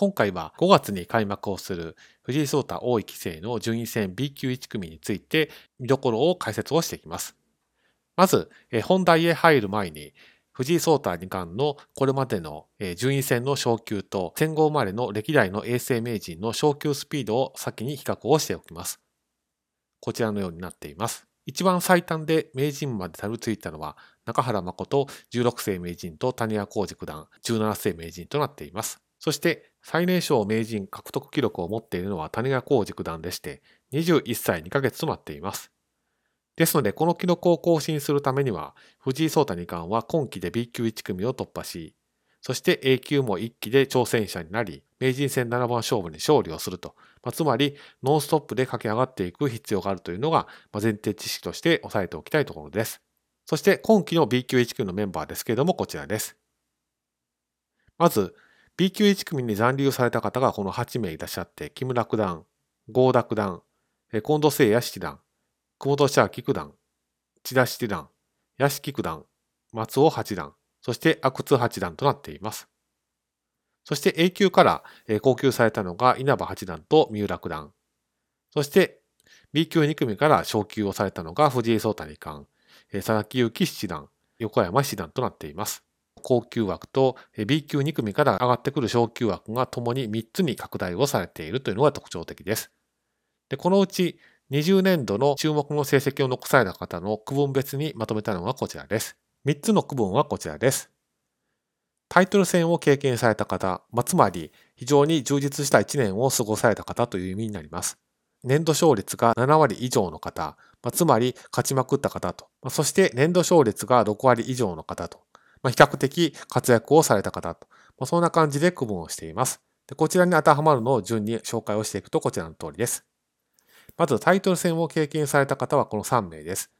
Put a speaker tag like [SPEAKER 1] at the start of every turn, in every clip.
[SPEAKER 1] 今回は5月に開幕をする藤井聡太王位棋聖の順位戦 B 級1組について見どころを解説をしていきます。まず、本題へ入る前に、藤井聡太二冠のこれまでの順位戦の昇級と戦後生まれの歴代の衛星名人の昇級スピードを先に比較をしておきます。こちらのようになっています。一番最短で名人までたどり着いたのは中原誠16世名人と谷川浩二九段17世名人となっています。そして最年少名人獲得記録を持っているのは谷川浩二九段でして21歳2ヶ月となっています。ですので、この記録を更新するためには、藤井聡太二冠は今期で B 級1組を突破し、そして A 級も1期で挑戦者になり、名人戦7番勝負に勝利をすると、まあ、つまりノンストップで駆け上がっていく必要があるというのが、ま前提知識として押さえておきたいところです。そして今期の B 級1組のメンバーですけれども、こちらです。まず、B 級1組に残留された方がこの8名いらっしゃって、木村九段、郷田九段、近藤誠也七段、久保利明九段、千田七段、屋敷九段、松尾八段、そして阿久津八段となっています。そして A 級から高級されたのが稲葉八段と三浦九段。そして B 級2組から昇級をされたのが藤井聡太二冠、佐々木幸七段、横山七段となっています。高級枠と B 級2組から上がってくる昇級枠がともに3つに拡大をされているというのが特徴的です。でこのうち20年度の注目の成績を残された方の区分別にまとめたのがこちらです。3つの区分はこちらです。タイトル戦を経験された方、まあ、つまり非常に充実した1年を過ごされた方という意味になります。年度勝率が7割以上の方、まあ、つまり勝ちまくった方と、まあ、そして年度勝率が6割以上の方と、まあ、比較的活躍をされた方と、まあ、そんな感じで区分をしています。でこちらに当てはまるのを順に紹介をしていくとこちらの通りです。まずタイトル戦を経験された方はこの3名です。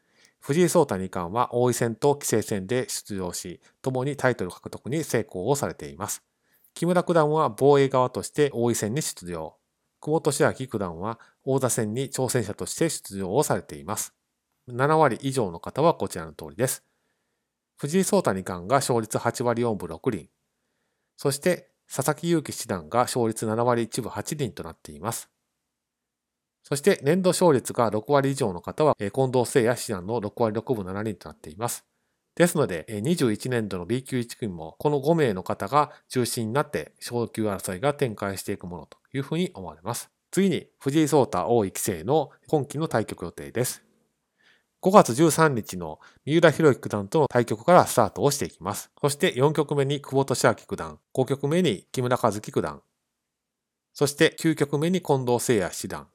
[SPEAKER 1] 藤井聡太二冠は王位戦と棋聖戦で出場し、共にタイトル獲得に成功をされています。木村九段は防衛側として王位戦に出場。久保利明九段は王座戦に挑戦者として出場をされています。7割以上の方はこちらの通りです。藤井聡太二冠が勝率8割4分6厘。そして佐々木勇気七段が勝率7割1分8厘となっています。そして年度勝率が6割以上の方は、近藤誠也七段の6割6分7厘となっています。ですので、21年度の B 級1組もこの5名の方が中心になって昇級争いが展開していくものというふうに思われます。次に、藤井聡太王位棋聖の今期の対局予定です。5月13日の三浦博之九段との対局からスタートをしていきます。そして4局目に久保利明九段、5局目に木村和樹九段、そして9局目に近藤誠也七段、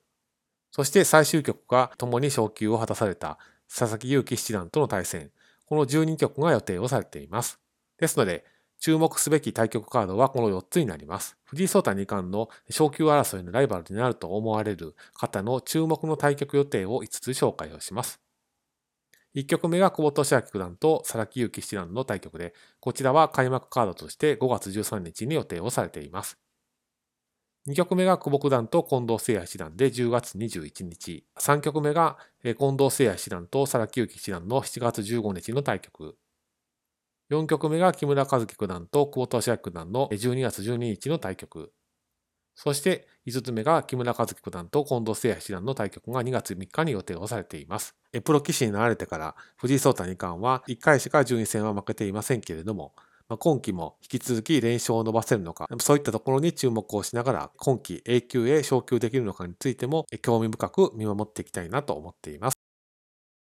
[SPEAKER 1] そして最終局が共に昇級を果たされた佐々木勇気七段との対戦、この12局が予定をされています。ですので、注目すべき対局カードはこの4つになります。藤井聡太二冠の昇級争いのライバルになると思われる方の注目の対局予定を5つ紹介をします。1局目が久保利明九段と佐々木勇気七段の対局で、こちらは開幕カードとして5月13日に予定をされています。2局目が久保九段と近藤誠也七段で10月21日。3局目が近藤誠也七段と佐々木幸七段の7月15日の対局。4局目が木村和樹九段と久保利明九段の12月12日の対局。そして5つ目が木村和樹九段と近藤誠也七段の対局が2月3日に予定をされています。プロ棋士になられてから藤井聡太二冠は1回しか順位戦は負けていませんけれども、まあ、今期も引き続き連勝を伸ばせるのか、そういったところに注目をしながら、今期 A 級へ昇級できるのかについても興味深く見守っていきたいなと思っています。